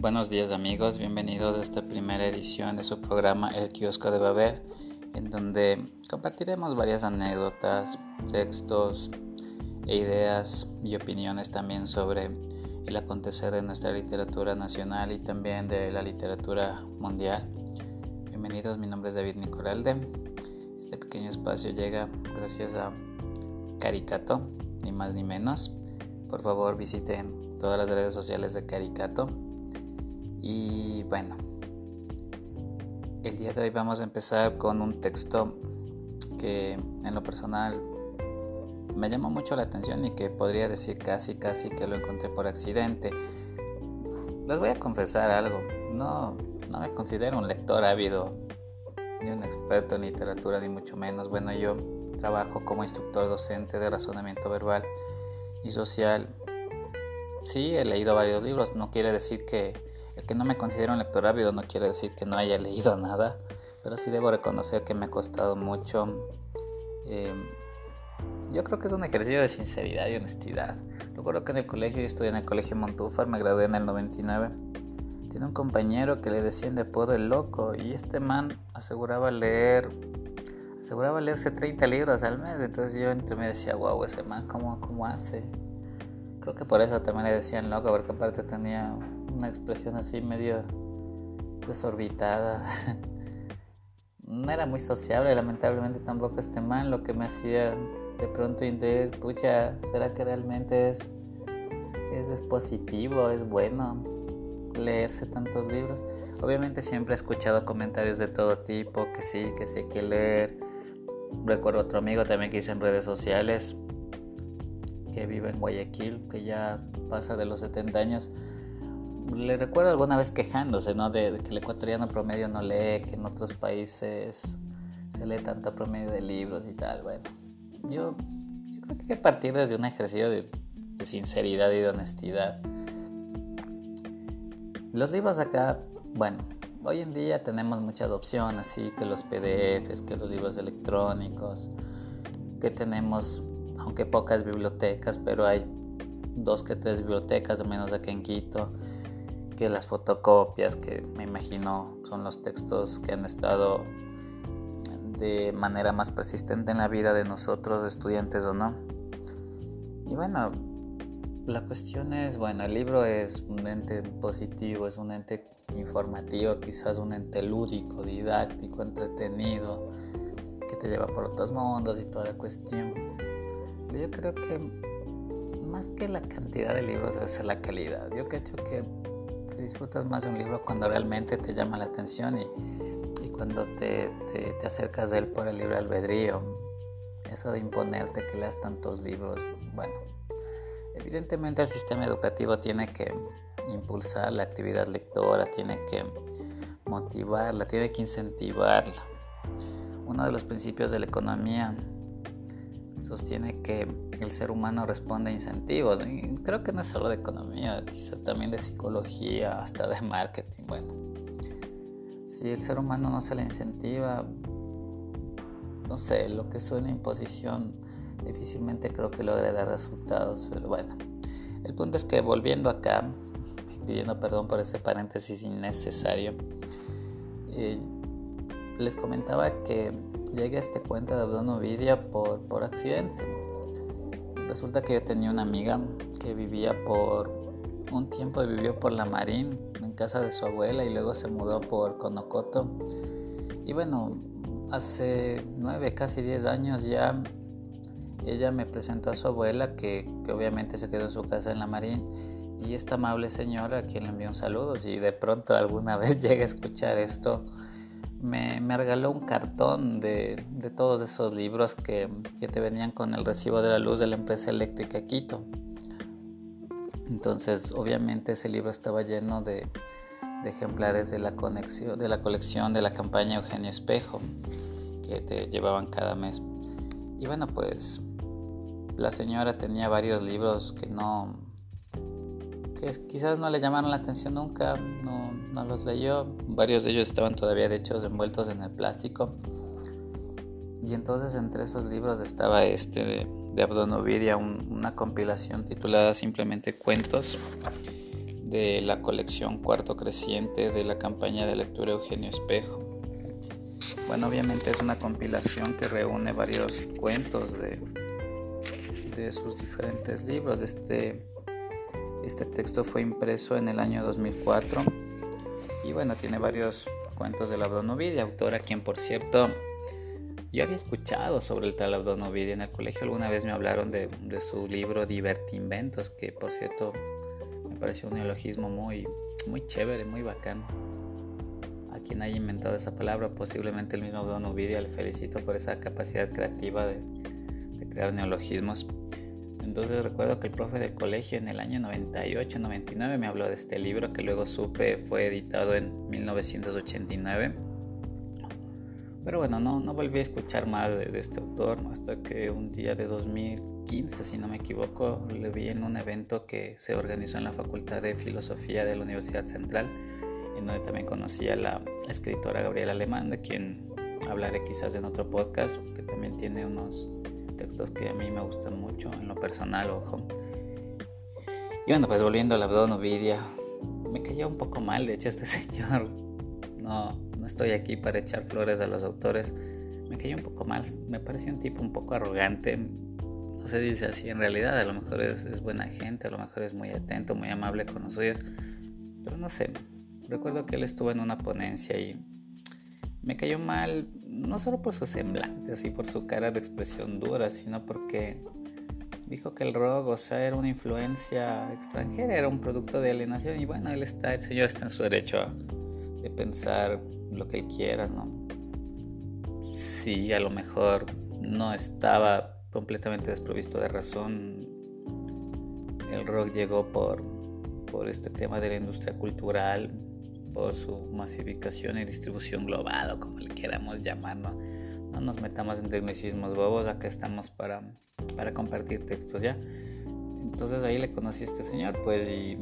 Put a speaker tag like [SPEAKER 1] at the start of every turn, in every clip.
[SPEAKER 1] Buenos días amigos, bienvenidos a esta primera edición de su programa El Kiosco de Babel, en donde compartiremos varias anécdotas, textos e ideas y opiniones también sobre el acontecer de nuestra literatura nacional y también de la literatura mundial. Bienvenidos, mi nombre es David Nicoralde. Este pequeño espacio llega gracias a Caricato, ni más ni menos. Por favor visiten todas las redes sociales de Caricato y bueno, el día de hoy vamos a empezar con un texto que en lo personal me llamó mucho la atención y que podría decir casi casi que lo encontré por accidente. Les voy a confesar algo, no, no me considero un lector ávido ni un experto en literatura ni mucho menos. Bueno, yo trabajo como instructor docente de razonamiento verbal y social. Sí, he leído varios libros, no quiere decir que el que no me considero un lector ávido no quiere decir que no haya leído nada, pero sí debo reconocer que me ha costado mucho. Eh, yo creo que es un ejercicio de sinceridad y honestidad. Recuerdo que en el colegio, yo estudié en el colegio Montúfar, me gradué en el 99. Tiene un compañero que le decían de apodo el loco y este man aseguraba leer, aseguraba leerse 30 libros al mes. Entonces yo entre me decía, wow, ese man, ¿cómo, cómo hace? Creo que por eso también le decían loco, porque aparte tenía una expresión así medio desorbitada. no era muy sociable, lamentablemente tampoco este man, lo que me hacía de pronto intuir, pucha, ¿será que realmente es, es, positivo, es bueno leerse tantos libros? Obviamente siempre he escuchado comentarios de todo tipo, que sí, que sí hay que leer. Recuerdo otro amigo también que hice en redes sociales, que vive en Guayaquil, que ya pasa de los 70 años le recuerdo alguna vez quejándose, ¿no? De, que el ecuatoriano promedio no lee, que en otros países se lee tanto promedio de libros y tal. Bueno, yo, creo que hay que partir desde un ejercicio de, sinceridad y de honestidad. Los libros acá, bueno, hoy en día tenemos muchas opciones, así que los PDFs, que los libros electrónicos, que tenemos, aunque pocas bibliotecas, pero hay dos que tres bibliotecas, al menos aquí en Quito que las fotocopias, que me imagino son los textos que han estado de manera más persistente en la vida de nosotros, estudiantes o no. Y bueno, la cuestión es, bueno, el libro es un ente positivo, es un ente informativo, quizás un ente lúdico, didáctico, entretenido, que te lleva por otros mundos y toda la cuestión. Yo creo que más que la cantidad de libros es la calidad. Yo creo que disfrutas más de un libro cuando realmente te llama la atención y, cuando te, te, acercas de él por el libre albedrío. Eso de imponerte que leas tantos libros, bueno, evidentemente el sistema educativo tiene que impulsar la actividad lectora, tiene que motivarla, tiene que incentivarla. Uno de los principios de la economía sostiene que el ser humano responde a incentivos. creo que no es solo de economía, quizás también de psicología, hasta de marketing. Bueno, si el ser humano no se le incentiva, no sé, lo que suena imposición difícilmente creo que logre dar resultados. Pero bueno, el punto es que volviendo acá, pidiendo perdón por ese paréntesis innecesario, eh, les comentaba que llegué a este cuento de Abdón Ovidia por, por accidente. Resulta que yo tenía una amiga que vivía por un tiempo vivió por la Marín en casa de su abuela y luego se mudó por Conocoto. Y bueno, hace nueve, casi diez años ya ella me presentó a su abuela que, que, obviamente se quedó en su casa en la Marín y esta amable señora a quien le envió un saludo si de pronto alguna vez llega a escuchar esto me, regaló un cartón de, todos esos libros que, te venían con el recibo de la luz de la empresa eléctrica Quito. Entonces, obviamente ese libro estaba lleno de, ejemplares de la, colección de la campaña Eugenio Espejo, que te llevaban cada mes. Y bueno, pues la señora tenía varios libros que no, que quizás no le llamaron la atención nunca, no los leyó. Varios de ellos estaban todavía de hecho envueltos en el plástico. Y entonces entre esos libros estaba este de, de Abdonovidia, una compilación titulada simplemente Cuentos de la colección Cuarto Creciente de la campaña de lectura Eugenio Espejo. Bueno, obviamente es una compilación que reúne varios cuentos de, de sus diferentes libros. Este, este texto fue impreso en el año 2004 y bueno, tiene varios cuentos de la Ovidia, autora quien por cierto yo había escuchado sobre el tal Ovidia en el colegio. Alguna vez me hablaron de, su libro Divertinventos, que por cierto me pareció un neologismo muy, muy chévere, muy bacano quien haya inventado esa palabra, posiblemente el mismo Don Ovidio, le felicito por esa capacidad creativa de, crear neologismos. Entonces recuerdo que el profe del colegio en el año 98-99 me habló de este libro que luego supe fue editado en 1989. Pero bueno, no, no volví a escuchar más de, este autor hasta que un día de 2015, si no me equivoco, le vi en un evento que se organizó en la Facultad de Filosofía de la Universidad Central en donde también conocí a la escritora Gabriela Alemán, de quien hablaré quizás en otro podcast, que también tiene unos textos que a mí me gustan mucho en lo personal, ojo. Y bueno, pues volviendo al Abdón Ovidia, me cayó un poco mal, de hecho, este señor. No, no estoy aquí para echar flores a los autores. Me cayó un poco mal, me pareció un tipo un poco arrogante. No si es así en realidad, a lo mejor es, es buena gente, a lo mejor es muy atento, muy amable con los suyos. Pero no sé, Recuerdo que él estuvo en una ponencia y me cayó mal, no solo por su semblante, así por su cara de expresión dura, sino porque dijo que el rock, o sea, era una influencia extranjera, era un producto de alienación y bueno, él está, el señor está en su derecho de pensar lo que él quiera, ¿no? Sí, a lo mejor no estaba completamente desprovisto de razón. El rock llegó por, por este tema de la industria cultural, por su masificación y distribución global o como le queramos llamar. No, nos metamos en tecnicismos bobos, acá estamos para, para compartir textos ya. Entonces ahí le conocí a este señor, pues, y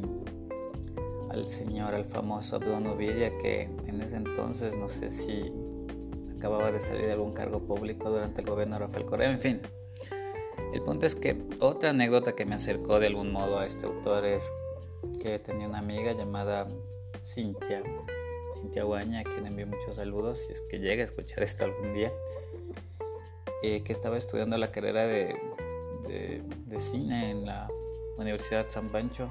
[SPEAKER 1] al señor, al famoso Abdon Ovidia, que en ese entonces no sé si acababa de salir de algún cargo público durante el gobierno de Rafael Correa, en fin. El punto es que otra anécdota que me acercó de algún modo a este autor es que tenía una amiga llamada Cintia, Cintia Guaña, quien envío muchos saludos, si es que llega a escuchar esto algún día, eh, que estaba estudiando la carrera de, de, cine en la Universidad San Pancho.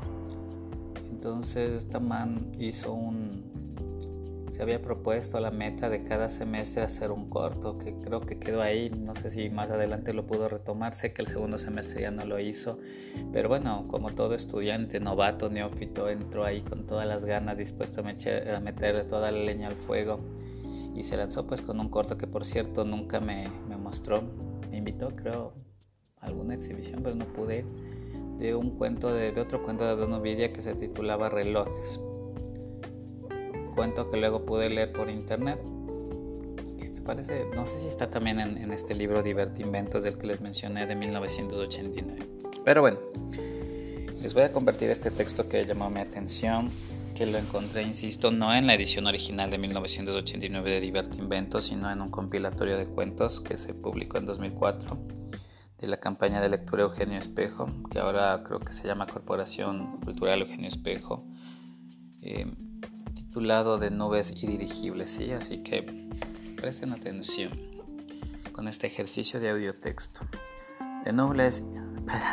[SPEAKER 1] Entonces esta man hizo un, se había propuesto la meta de cada semestre hacer un corto, que creo que quedó ahí, no sé si más adelante lo pudo retomar, sé que el segundo semestre ya no lo hizo, pero bueno, como todo estudiante, novato, neófito, entró ahí con todas las ganas, dispuesto a, a meterle toda la leña al fuego. Y se lanzó pues con un corto que por cierto nunca me, me mostró, me invitó creo a alguna exhibición, pero no pude, de un cuento, de, de otro cuento de Don Ovidia que se titulaba Relojes cuento que luego pude leer por internet. Que me parece, no sé si está también en, este libro Divertinventos del que les mencioné de 1989. Pero bueno, les voy a compartir este texto que llamó mi atención, que lo encontré, insisto, no en la edición original de 1989 de Divertinventos, sino en un compilatorio de cuentos que se publicó en 2004 de la campaña de lectura Eugenio Espejo, que ahora creo que se llama Corporación Cultural Eugenio Espejo. Eh, titulado de nubes y dirigibles, ¿sí? Así que presten atención con este ejercicio de audio texto. De nubes,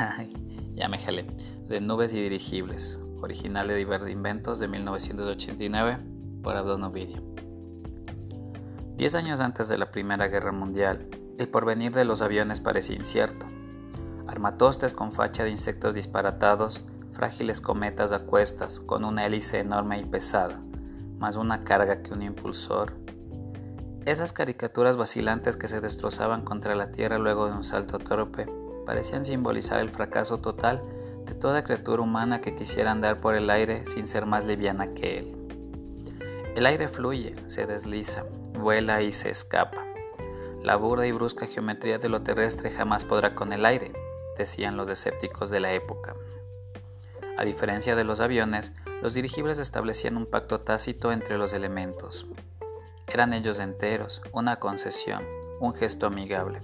[SPEAKER 1] ya me jalé, de nubes y dirigibles, original de Diver Inventos de 1989 por Abdon Ovidio. Diez años antes de la Primera Guerra Mundial, el porvenir de los aviones parecía incierto. Armatostes con facha de insectos disparatados, frágiles cometas a cuestas con una hélice enorme y pesada, más una carga que un impulsor. Esas caricaturas vacilantes que se destrozaban contra la tierra luego de un salto torpe parecían simbolizar el fracaso total de toda criatura humana que quisiera andar por el aire sin ser más liviana que él. El aire fluye, se desliza, vuela y se escapa. La burda y brusca geometría de lo terrestre jamás podrá con el aire, decían los escépticos de la época. A diferencia de los aviones, los dirigibles establecían un pacto tácito entre los elementos. Eran ellos enteros, una concesión, un gesto amigable.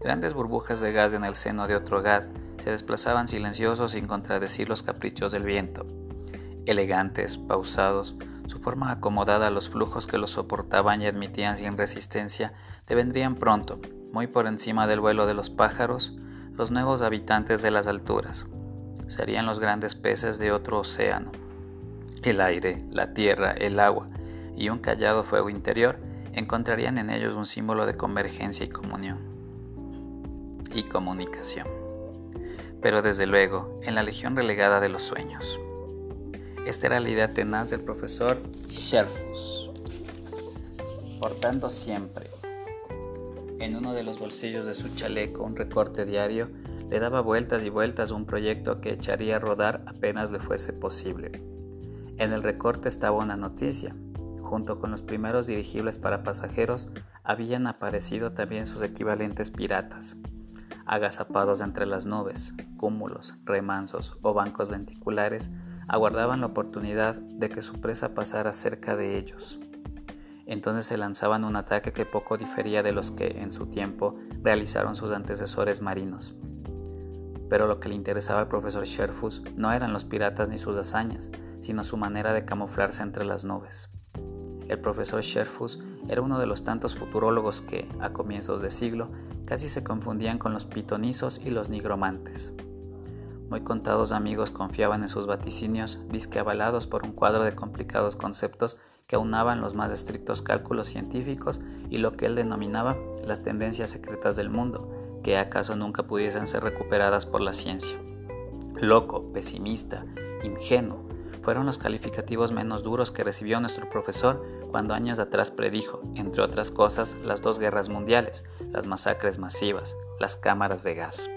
[SPEAKER 1] Grandes burbujas de gas en el seno de otro gas se desplazaban silenciosos sin contradecir los caprichos del viento. elegantes, pausados, su forma acomodada a los flujos que los soportaban y admitían sin resistencia, devendrían pronto, muy por encima del vuelo de los pájaros, los nuevos habitantes de las alturas. Serían los grandes peces de otro océano. El aire, la tierra, el agua y un callado fuego interior encontrarían en ellos un símbolo de convergencia y comunión y comunicación. Pero desde luego, en la legión relegada de los sueños. Esta era la idea tenaz del profesor Sherfus. Portando siempre en uno de los bolsillos de su chaleco un recorte diario, le daba vueltas y vueltas un proyecto que echaría a rodar apenas le fuese posible. En el recorte estaba una noticia. Junto con los primeros dirigibles para pasajeros habían aparecido también sus equivalentes piratas, agazapados entre las nubes, cúmulos, remansos o bancos lenticulares aguardaban la oportunidad de que su presa pasara cerca de ellos. Entonces se lanzaban un ataque que poco difería de los que en su tiempo realizaron sus antecesores marinos. Pero lo que le interesaba al profesor Sherfus no eran los piratas ni sus hazañas, sino su manera de camuflarse entre las nubes. El profesor Sherfus era uno de los tantos futurólogos que, a comienzos de siglo, casi se confundían con los pitonizos y los nigromantes. Muy contados amigos confiaban en sus vaticinios, disque avalados por un cuadro de complicados conceptos que aunaban los más estrictos cálculos científicos y lo que él denominaba las tendencias secretas del mundo, que acaso nunca pudiesen ser recuperadas por la ciencia. Loco, pesimista, ingenuo, fueron los calificativos menos duros que recibió nuestro profesor cuando años atrás predijo, entre otras cosas, las dos guerras mundiales, las masacres masivas, las cámaras de gas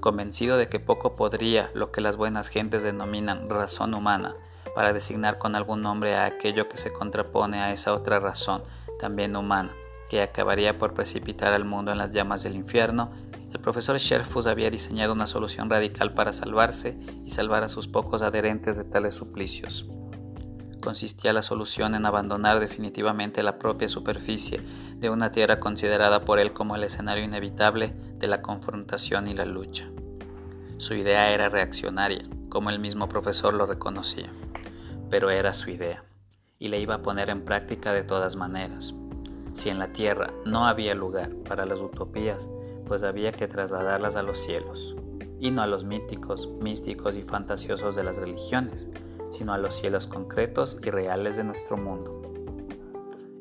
[SPEAKER 1] convencido de que poco podría lo que las buenas gentes denominan razón humana, para designar con algún nombre a aquello que se contrapone a esa otra razón, también humana, que acabaría por precipitar al mundo en las llamas del infierno, el profesor Sherfus había diseñado una solución radical para salvarse y salvar a sus pocos adherentes de tales suplicios. Consistía la solución en abandonar definitivamente la propia superficie de una tierra considerada por él como el escenario inevitable de la confrontación y la lucha. Su idea era reaccionaria, como el mismo profesor lo reconocía, pero era su idea, y le iba a poner en práctica de todas maneras. Si en la tierra no había lugar para las utopías, pues había que trasladarlas a los cielos, y no a los míticos, místicos y fantasiosos de las religiones, sino a los cielos concretos y reales de nuestro mundo.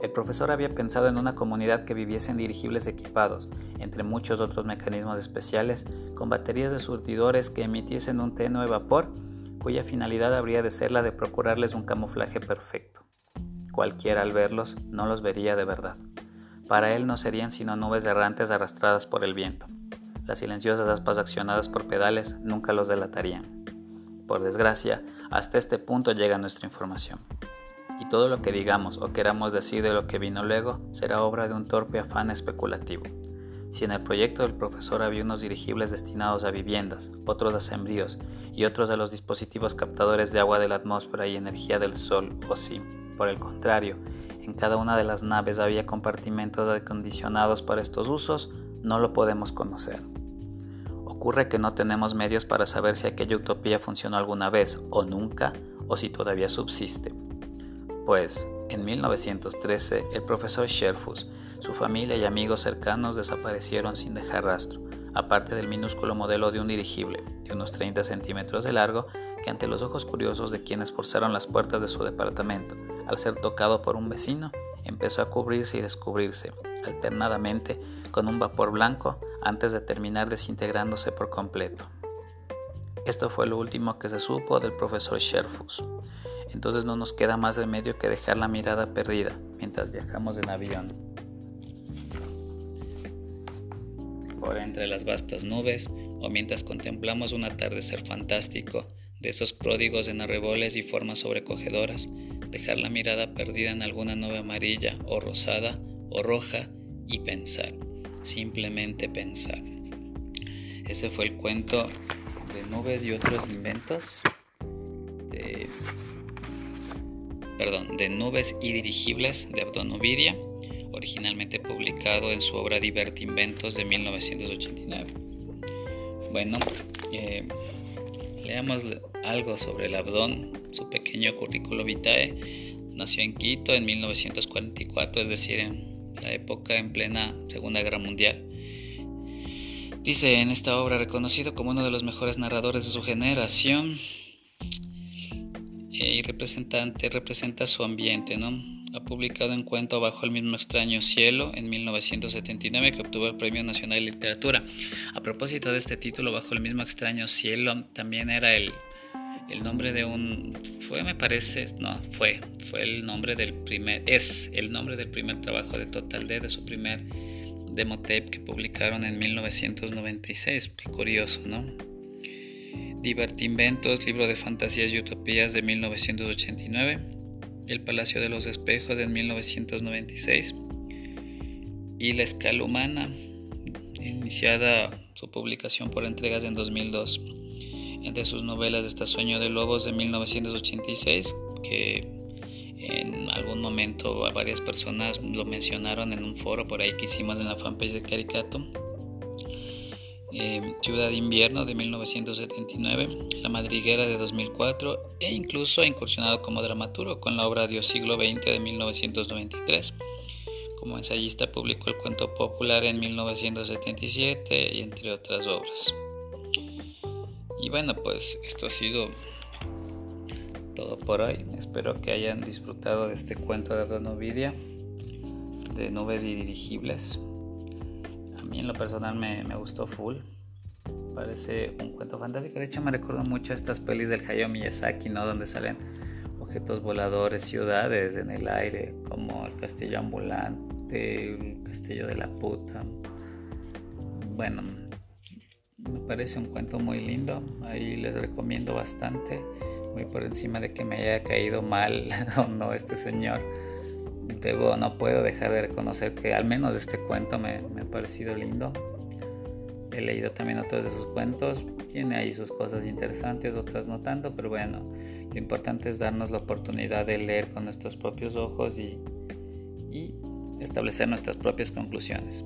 [SPEAKER 1] El profesor había pensado en una comunidad que viviese en dirigibles equipados, entre muchos otros mecanismos especiales, con baterías de surtidores que emitiesen un tenue vapor, cuya finalidad habría de ser la de procurarles un camuflaje perfecto. Cualquiera al verlos no los vería de verdad. Para él no serían sino nubes errantes arrastradas por el viento. Las silenciosas aspas accionadas por pedales nunca los delatarían. Por desgracia, hasta este punto llega nuestra información y todo lo que digamos o queramos decir de lo que vino luego será obra de un torpe afán especulativo. Si en el proyecto del profesor había unos dirigibles destinados a viviendas, otros a sembríos y otros a los dispositivos captadores de agua de la atmósfera y energía del sol, o si, por el contrario, en cada una de las naves había compartimentos acondicionados para estos usos, no lo podemos conocer. Ocurre que no tenemos medios para saber si aquella utopía funcionó alguna vez o nunca, o si todavía subsiste pues en 1913 el profesor Sherfus, su familia y amigos cercanos desaparecieron sin dejar rastro, aparte del minúsculo modelo de un dirigible de unos 30 centímetros de largo que ante los ojos curiosos de quienes forzaron las puertas de su departamento, al ser tocado por un vecino, empezó a cubrirse y descubrirse, alternadamente, con un vapor blanco antes de terminar desintegrándose por completo. Esto fue lo último que se supo del profesor Sherfus entonces no nos queda más remedio que dejar la mirada perdida mientras viajamos en avión. Por entre las vastas nubes o mientras contemplamos un atardecer fantástico de esos pródigos en arreboles y formas sobrecogedoras, dejar la mirada perdida en alguna nube amarilla o rosada o roja y pensar, simplemente pensar. Ese fue el cuento de nubes y otros inventos de perdón, de nubes y dirigibles de Abdonovidia, originalmente publicado en su obra Inventos de 1989. Bueno, eh, leamos algo sobre el Abdón, su pequeño currículo vitae, nació en Quito en 1944, es decir, en la época en plena Segunda Guerra Mundial. Dice en esta obra, reconocido como uno de los mejores narradores de su generación eh, y representante, representa su ambiente, ¿no? Ha publicado un cuento Bajo el mismo extraño cielo en 1979 que obtuvo el Premio Nacional de Literatura. A propósito de este título, Bajo el mismo extraño cielo, también era el, el nombre de un fue me parece no fue fue el nombre del primer es el nombre del primer trabajo de Total D de su primer demo tape que publicaron en 1996 qué curioso no Divertinventos libro de fantasías y utopías de 1989 el Palacio de los Espejos de 1996 y La Escala Humana, iniciada su publicación por entregas en 2002. Entre sus novelas está Sueño de Lobos de 1986, que en algún momento varias personas lo mencionaron en un foro por ahí que hicimos en la fanpage de Caricato. Eh, Ciudad de Invierno de 1979, La Madriguera de 2004 e incluso ha incursionado como dramaturgo con la obra Dios siglo XX de 1993. Como ensayista publicó el cuento popular en 1977 y entre otras obras. Y bueno, pues esto ha sido todo por hoy. Espero que hayan disfrutado de este cuento de Abdonovidia de nubes y dirigibles mí en lo personal me, me, gustó full. Parece un cuento fantástico. De hecho, me recuerdo mucho a estas pelis del Hayao Miyazaki, ¿no? Donde salen objetos voladores, ciudades en el aire, como el castillo ambulante, el castillo de la puta. Bueno, me parece un cuento muy lindo. Ahí les recomiendo bastante. Muy por encima de que me haya caído mal o no este señor debo, no puedo dejar de reconocer que al menos este cuento me, me, ha parecido lindo. He leído también otros de sus cuentos, tiene ahí sus cosas interesantes, otras no tanto, pero bueno, lo importante es darnos la oportunidad de leer con nuestros propios ojos y, y establecer nuestras propias conclusiones.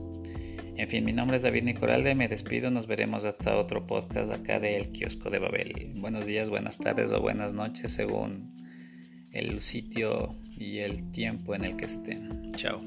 [SPEAKER 1] En fin, mi nombre es David Nicoralde, me despido, nos veremos hasta otro podcast acá del kiosco de Babel. Buenos días, buenas tardes o buenas noches según el sitio y el tiempo en el que estén. Chao.